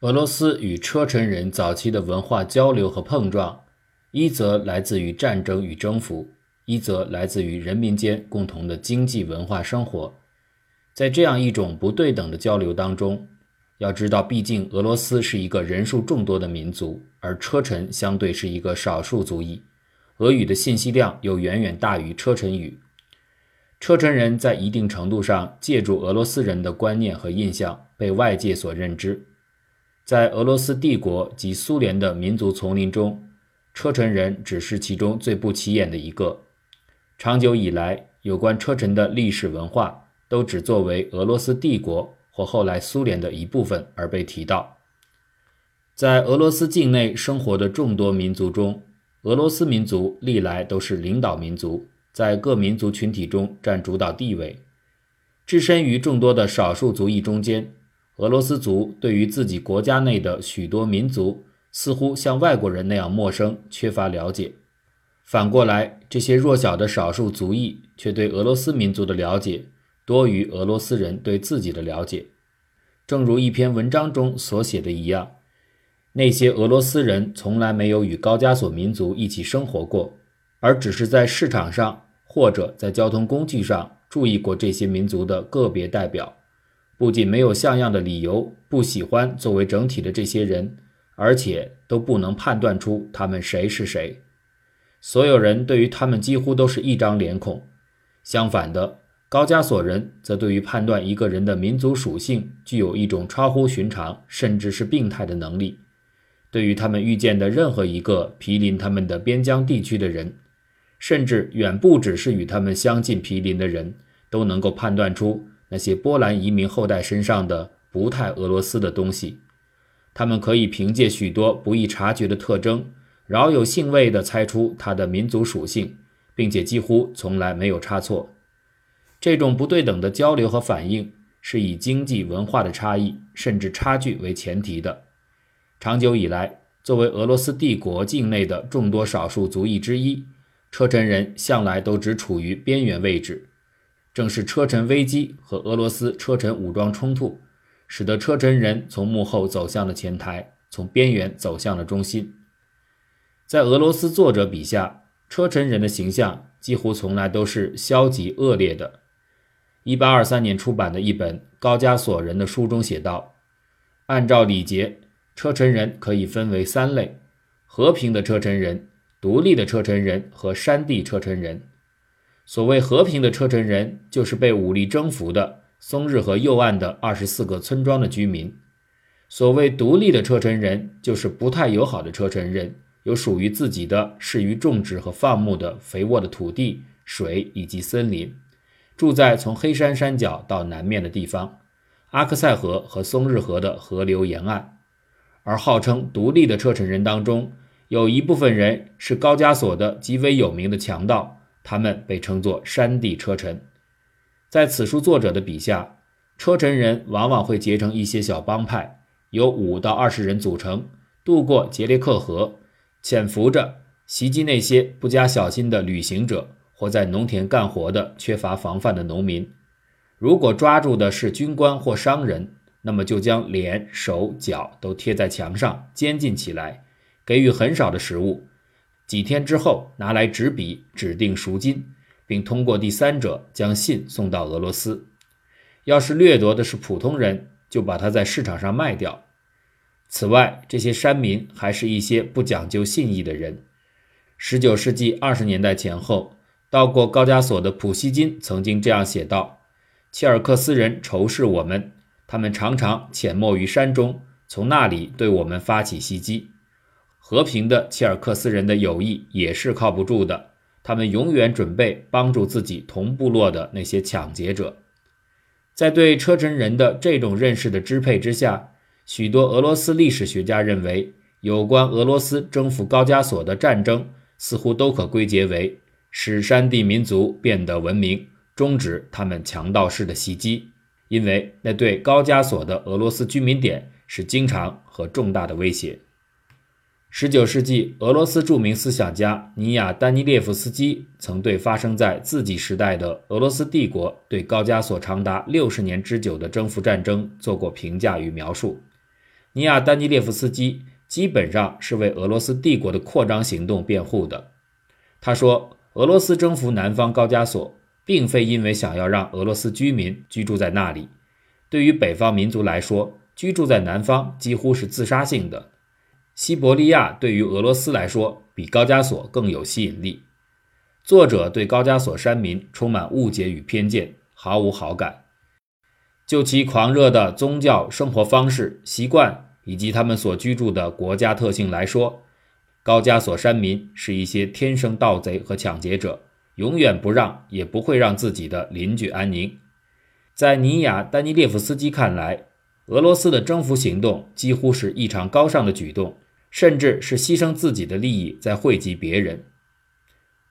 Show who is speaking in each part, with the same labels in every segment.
Speaker 1: 俄罗斯与车臣人早期的文化交流和碰撞，一则来自于战争与征服，一则来自于人民间共同的经济文化生活。在这样一种不对等的交流当中，要知道，毕竟俄罗斯是一个人数众多的民族，而车臣相对是一个少数族裔，俄语的信息量又远远大于车臣语。车臣人在一定程度上借助俄罗斯人的观念和印象被外界所认知。在俄罗斯帝国及苏联的民族丛林中，车臣人只是其中最不起眼的一个。长久以来，有关车臣的历史文化都只作为俄罗斯帝国或后来苏联的一部分而被提到。在俄罗斯境内生活的众多民族中，俄罗斯民族历来都是领导民族，在各民族群体中占主导地位。置身于众多的少数族裔中间。俄罗斯族对于自己国家内的许多民族，似乎像外国人那样陌生，缺乏了解。反过来，这些弱小的少数族裔却对俄罗斯民族的了解多于俄罗斯人对自己的了解。正如一篇文章中所写的一样，那些俄罗斯人从来没有与高加索民族一起生活过，而只是在市场上或者在交通工具上注意过这些民族的个别代表。不仅没有像样的理由不喜欢作为整体的这些人，而且都不能判断出他们谁是谁。所有人对于他们几乎都是一张脸孔。相反的，高加索人则对于判断一个人的民族属性具有一种超乎寻常甚至是病态的能力。对于他们遇见的任何一个毗邻他们的边疆地区的人，甚至远不只是与他们相近毗邻的人，都能够判断出。那些波兰移民后代身上的不太俄罗斯的东西，他们可以凭借许多不易察觉的特征，饶有兴味地猜出他的民族属性，并且几乎从来没有差错。这种不对等的交流和反应是以经济文化的差异甚至差距为前提的。长久以来，作为俄罗斯帝国境内的众多少数族裔之一，车臣人向来都只处于边缘位置。正是车臣危机和俄罗斯车臣武装冲突，使得车臣人从幕后走向了前台，从边缘走向了中心。在俄罗斯作者笔下，车臣人的形象几乎从来都是消极恶劣的。1823年出版的一本《高加索人》的书中写道：“按照礼节，车臣人可以分为三类：和平的车臣人、独立的车臣人和山地车臣人。”所谓和平的车臣人，就是被武力征服的松日河右岸的二十四个村庄的居民；所谓独立的车臣人，就是不太友好的车臣人，有属于自己的适于种植和放牧的肥沃的土地、水以及森林，住在从黑山山脚到南面的地方，阿克塞河和松日河的河流沿岸。而号称独立的车臣人当中，有一部分人是高加索的极为有名的强盗。他们被称作山地车臣，在此书作者的笔下，车臣人往往会结成一些小帮派，由五到二十人组成，渡过杰列克河，潜伏着袭击那些不加小心的旅行者或在农田干活的缺乏防范的农民。如果抓住的是军官或商人，那么就将脸、手、脚都贴在墙上，监禁起来，给予很少的食物。几天之后，拿来纸笔指定赎金，并通过第三者将信送到俄罗斯。要是掠夺的是普通人，就把它在市场上卖掉。此外，这些山民还是一些不讲究信义的人。十九世纪二十年代前后，到过高加索的普希金曾经这样写道：“切尔克斯人仇视我们，他们常常潜没于山中，从那里对我们发起袭击。”和平的切尔克斯人的友谊也是靠不住的，他们永远准备帮助自己同部落的那些抢劫者。在对车臣人的这种认识的支配之下，许多俄罗斯历史学家认为，有关俄罗斯征服高加索的战争似乎都可归结为使山地民族变得文明，终止他们强盗式的袭击，因为那对高加索的俄罗斯居民点是经常和重大的威胁。十九世纪，俄罗斯著名思想家尼亚·丹尼列夫斯基曾对发生在自己时代的俄罗斯帝国对高加索长达六十年之久的征服战争做过评价与描述。尼亚丹尼列夫斯基基本上是为俄罗斯帝国的扩张行动辩护的。他说，俄罗斯征服南方高加索，并非因为想要让俄罗斯居民居住在那里。对于北方民族来说，居住在南方几乎是自杀性的。西伯利亚对于俄罗斯来说比高加索更有吸引力。作者对高加索山民充满误解与偏见，毫无好感。就其狂热的宗教生活方式、习惯以及他们所居住的国家特性来说，高加索山民是一些天生盗贼和抢劫者，永远不让也不会让自己的邻居安宁。在尼亚丹尼列夫斯基看来，俄罗斯的征服行动几乎是异常高尚的举动，甚至是牺牲自己的利益在惠及别人。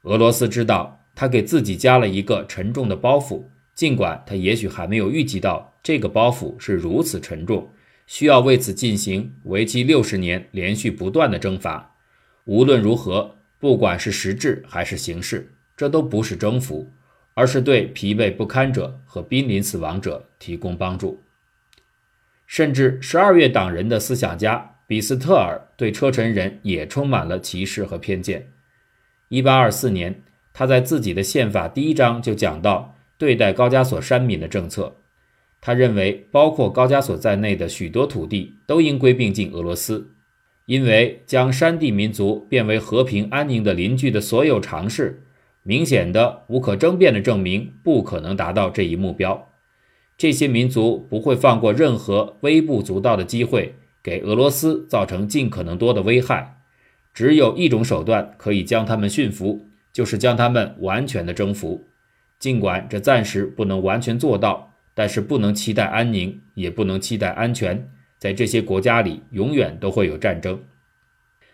Speaker 1: 俄罗斯知道他给自己加了一个沉重的包袱，尽管他也许还没有预计到这个包袱是如此沉重，需要为此进行为期六十年连续不断的征伐。无论如何，不管是实质还是形式，这都不是征服，而是对疲惫不堪者和濒临死亡者提供帮助。甚至十二月党人的思想家比斯特尔对车臣人也充满了歧视和偏见。一八二四年，他在自己的宪法第一章就讲到对待高加索山民的政策。他认为，包括高加索在内的许多土地都应归并进俄罗斯，因为将山地民族变为和平安宁的邻居的所有尝试，明显的、无可争辩的证明不可能达到这一目标。这些民族不会放过任何微不足道的机会，给俄罗斯造成尽可能多的危害。只有一种手段可以将他们驯服，就是将他们完全的征服。尽管这暂时不能完全做到，但是不能期待安宁，也不能期待安全。在这些国家里，永远都会有战争。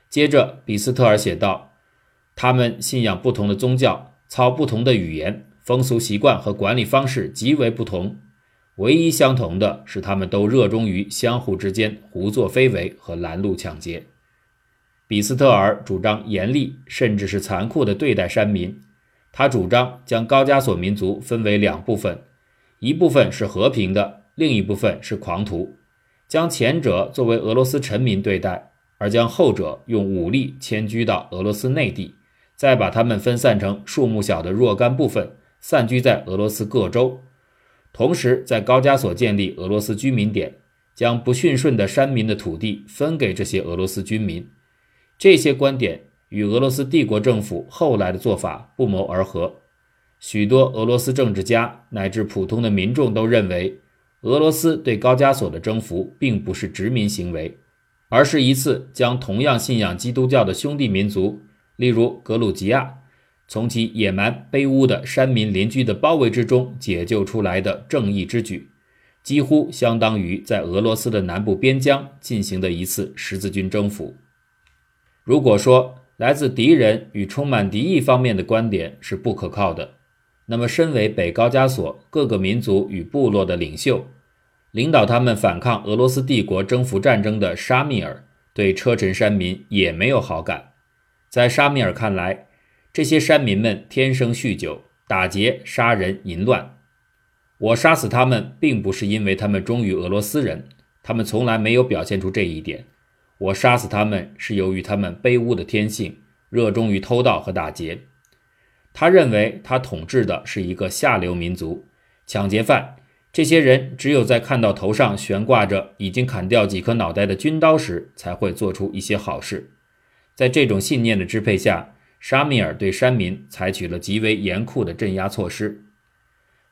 Speaker 1: 接着，比斯特尔写道：“他们信仰不同的宗教，操不同的语言，风俗习惯和管理方式极为不同。”唯一相同的是，他们都热衷于相互之间胡作非为和拦路抢劫。比斯特尔主张严厉甚至是残酷地对待山民。他主张将高加索民族分为两部分，一部分是和平的，另一部分是狂徒。将前者作为俄罗斯臣民对待，而将后者用武力迁居到俄罗斯内地，再把他们分散成数目小的若干部分，散居在俄罗斯各州。同时，在高加索建立俄罗斯居民点，将不驯顺的山民的土地分给这些俄罗斯居民。这些观点与俄罗斯帝国政府后来的做法不谋而合。许多俄罗斯政治家乃至普通的民众都认为，俄罗斯对高加索的征服并不是殖民行为，而是一次将同样信仰基督教的兄弟民族，例如格鲁吉亚。从其野蛮卑污的山民邻居的包围之中解救出来的正义之举，几乎相当于在俄罗斯的南部边疆进行的一次十字军征服。如果说来自敌人与充满敌意方面的观点是不可靠的，那么身为北高加索各个民族与部落的领袖，领导他们反抗俄罗斯帝国征服战争的沙米尔对车臣山民也没有好感。在沙米尔看来，这些山民们天生酗酒、打劫、杀人、淫乱。我杀死他们，并不是因为他们忠于俄罗斯人，他们从来没有表现出这一点。我杀死他们是由于他们卑污的天性，热衷于偷盗和打劫。他认为他统治的是一个下流民族，抢劫犯。这些人只有在看到头上悬挂着已经砍掉几颗脑袋的军刀时，才会做出一些好事。在这种信念的支配下。沙米尔对山民采取了极为严酷的镇压措施，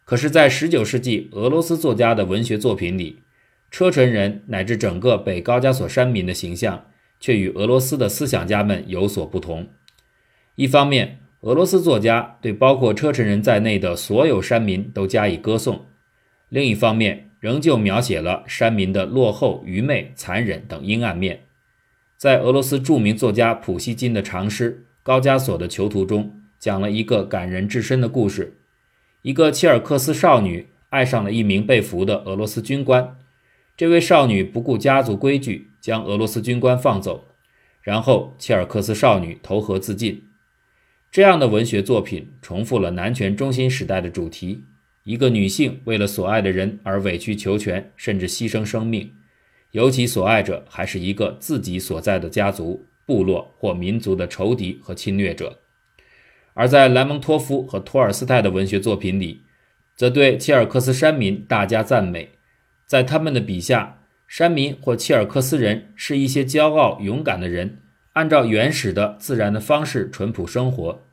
Speaker 1: 可是，在19世纪俄罗斯作家的文学作品里，车臣人乃至整个北高加索山民的形象却与俄罗斯的思想家们有所不同。一方面，俄罗斯作家对包括车臣人在内的所有山民都加以歌颂；另一方面，仍旧描写了山民的落后、愚昧、残忍等阴暗面。在俄罗斯著名作家普希金的长诗。高加索的囚徒中讲了一个感人至深的故事：一个切尔克斯少女爱上了一名被俘的俄罗斯军官，这位少女不顾家族规矩，将俄罗斯军官放走，然后切尔克斯少女投河自尽。这样的文学作品重复了男权中心时代的主题：一个女性为了所爱的人而委曲求全，甚至牺牲生命。尤其所爱者还是一个自己所在的家族、部落或民族的仇敌和侵略者。而在莱蒙托夫和托尔斯泰的文学作品里，则对切尔克斯山民大加赞美。在他们的笔下，山民或切尔克斯人是一些骄傲勇敢的人，按照原始的自然的方式淳朴生活。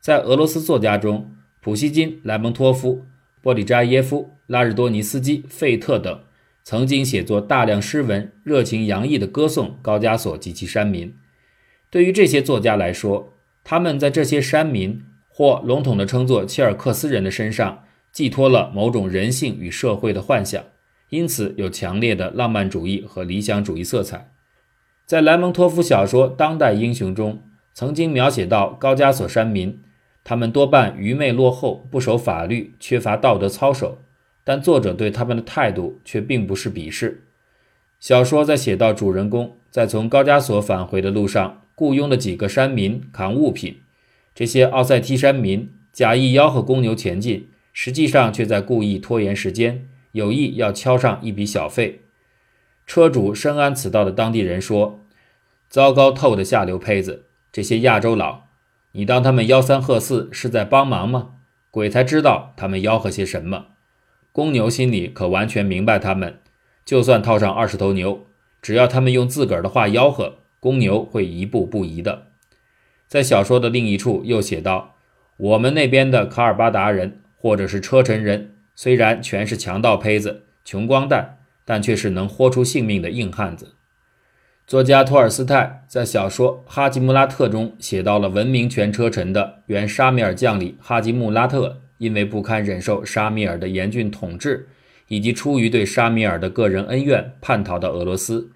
Speaker 1: 在俄罗斯作家中，普希金、莱蒙托夫、波里扎耶夫、拉日多尼斯基、费特等。曾经写作大量诗文，热情洋溢地歌颂高加索及其山民。对于这些作家来说，他们在这些山民或笼统地称作切尔克斯人的身上寄托了某种人性与社会的幻想，因此有强烈的浪漫主义和理想主义色彩。在莱蒙托夫小说《当代英雄》中，曾经描写到高加索山民，他们多半愚昧落后，不守法律，缺乏道德操守。但作者对他们的态度却并不是鄙视。小说在写到主人公在从高加索返回的路上，雇佣的几个山民扛物品，这些奥塞梯山民假意吆喝公牛前进，实际上却在故意拖延时间，有意要敲上一笔小费。车主深谙此道的当地人说：“糟糕透的下流胚子，这些亚洲佬，你当他们吆三喝四是在帮忙吗？鬼才知道他们吆喝些什么。”公牛心里可完全明白，他们就算套上二十头牛，只要他们用自个儿的话吆喝，公牛会一步不移的。在小说的另一处又写道：“我们那边的卡尔巴达人或者是车臣人，虽然全是强盗胚子、穷光蛋，但却是能豁出性命的硬汉子。”作家托尔斯泰在小说《哈吉穆拉特》中写到了闻名全车臣的原沙米尔将领哈吉穆拉特。因为不堪忍受沙米尔的严峻统治，以及出于对沙米尔的个人恩怨，叛逃到俄罗斯，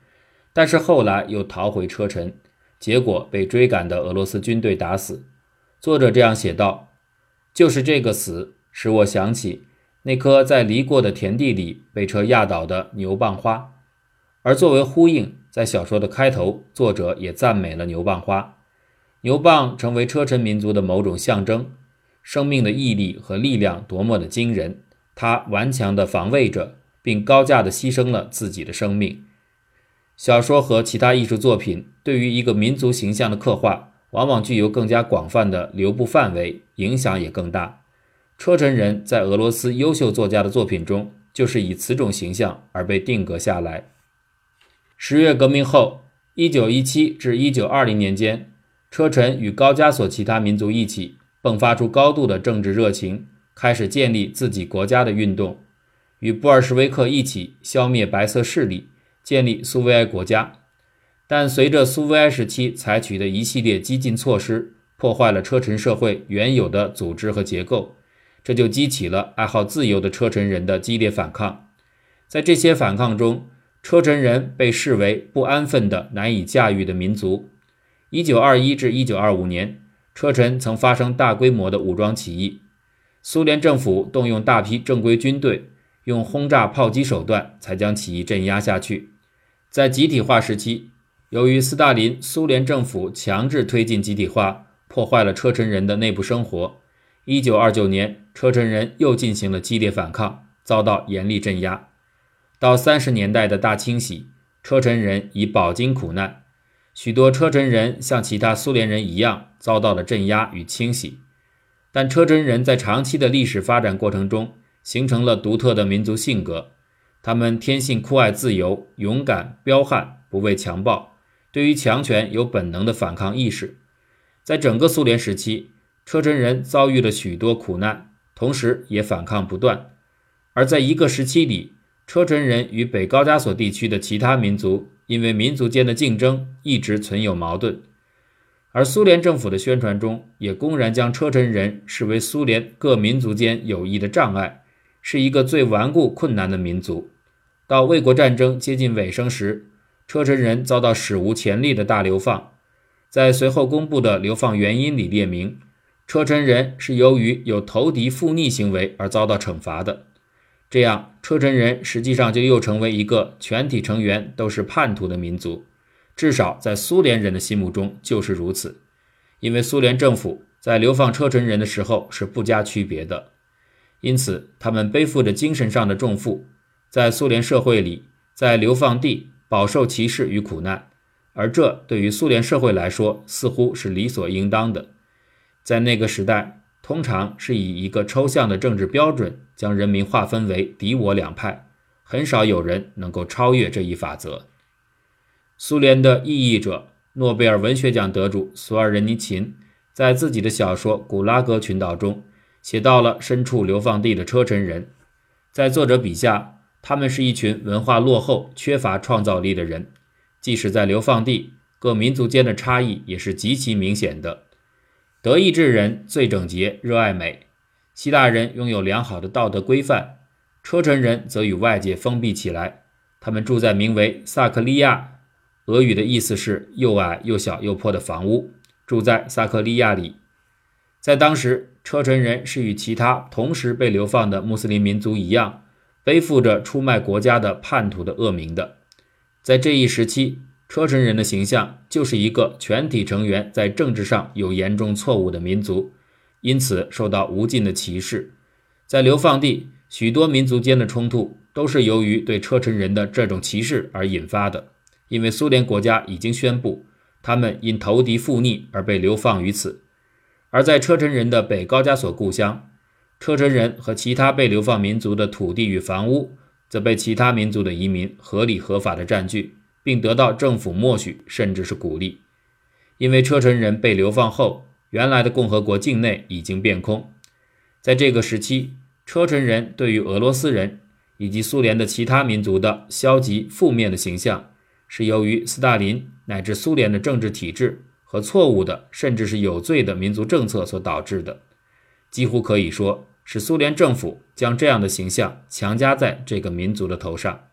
Speaker 1: 但是后来又逃回车臣，结果被追赶的俄罗斯军队打死。作者这样写道：“就是这个死，使我想起那棵在犁过的田地里被车压倒的牛蒡花。”而作为呼应，在小说的开头，作者也赞美了牛蒡花。牛蒡成为车臣民族的某种象征。生命的毅力和力量多么的惊人！他顽强地防卫着，并高价地牺牲了自己的生命。小说和其他艺术作品对于一个民族形象的刻画，往往具有更加广泛的流布范围，影响也更大。车臣人在俄罗斯优秀作家的作品中，就是以此种形象而被定格下来。十月革命后，1917至1920年间，车臣与高加索其他民族一起。迸发出高度的政治热情，开始建立自己国家的运动，与布尔什维克一起消灭白色势力，建立苏维埃国家。但随着苏维埃时期采取的一系列激进措施，破坏了车臣社会原有的组织和结构，这就激起了爱好自由的车臣人的激烈反抗。在这些反抗中，车臣人被视为不安分的、难以驾驭的民族。一九二一至一九二五年。车臣曾发生大规模的武装起义，苏联政府动用大批正规军队，用轰炸炮击手段才将起义镇压下去。在集体化时期，由于斯大林苏联政府强制推进集体化，破坏了车臣人的内部生活。1929年，车臣人又进行了激烈反抗，遭到严厉镇压。到30年代的大清洗，车臣人已饱经苦难。许多车臣人像其他苏联人一样遭到了镇压与清洗，但车臣人在长期的历史发展过程中形成了独特的民族性格。他们天性酷爱自由、勇敢、彪悍，不畏强暴，对于强权有本能的反抗意识。在整个苏联时期，车臣人遭遇了许多苦难，同时也反抗不断。而在一个时期里，车臣人与北高加索地区的其他民族。因为民族间的竞争一直存有矛盾，而苏联政府的宣传中也公然将车臣人视为苏联各民族间友谊的障碍，是一个最顽固困难的民族。到卫国战争接近尾声时，车臣人遭到史无前例的大流放，在随后公布的流放原因里列明，车臣人是由于有投敌附逆行为而遭到惩罚的。这样，车臣人实际上就又成为一个全体成员都是叛徒的民族，至少在苏联人的心目中就是如此。因为苏联政府在流放车臣人的时候是不加区别的，因此他们背负着精神上的重负，在苏联社会里，在流放地饱受歧视与苦难，而这对于苏联社会来说似乎是理所应当的。在那个时代，通常是以一个抽象的政治标准将人民划分为敌我两派，很少有人能够超越这一法则。苏联的异议者、诺贝尔文学奖得主索尔仁尼琴在自己的小说《古拉格群岛》中写到了身处流放地的车臣人，在作者笔下。他们是一群文化落后、缺乏创造力的人，即使在流放地，各民族间的差异也是极其明显的。德意志人最整洁，热爱美；希腊人拥有良好的道德规范，车臣人则与外界封闭起来。他们住在名为萨克利亚（俄语的意思是又矮又小又破的房屋），住在萨克利亚里。在当时，车臣人是与其他同时被流放的穆斯林民族一样。背负着出卖国家的叛徒的恶名的，在这一时期，车臣人的形象就是一个全体成员在政治上有严重错误的民族，因此受到无尽的歧视。在流放地，许多民族间的冲突都是由于对车臣人的这种歧视而引发的，因为苏联国家已经宣布，他们因投敌附逆而被流放于此，而在车臣人的北高加索故乡。车臣人和其他被流放民族的土地与房屋，则被其他民族的移民合理合法的占据，并得到政府默许甚至是鼓励。因为车臣人被流放后，原来的共和国境内已经变空。在这个时期，车臣人对于俄罗斯人以及苏联的其他民族的消极负面的形象，是由于斯大林乃至苏联的政治体制和错误的甚至是有罪的民族政策所导致的，几乎可以说。是苏联政府将这样的形象强加在这个民族的头上。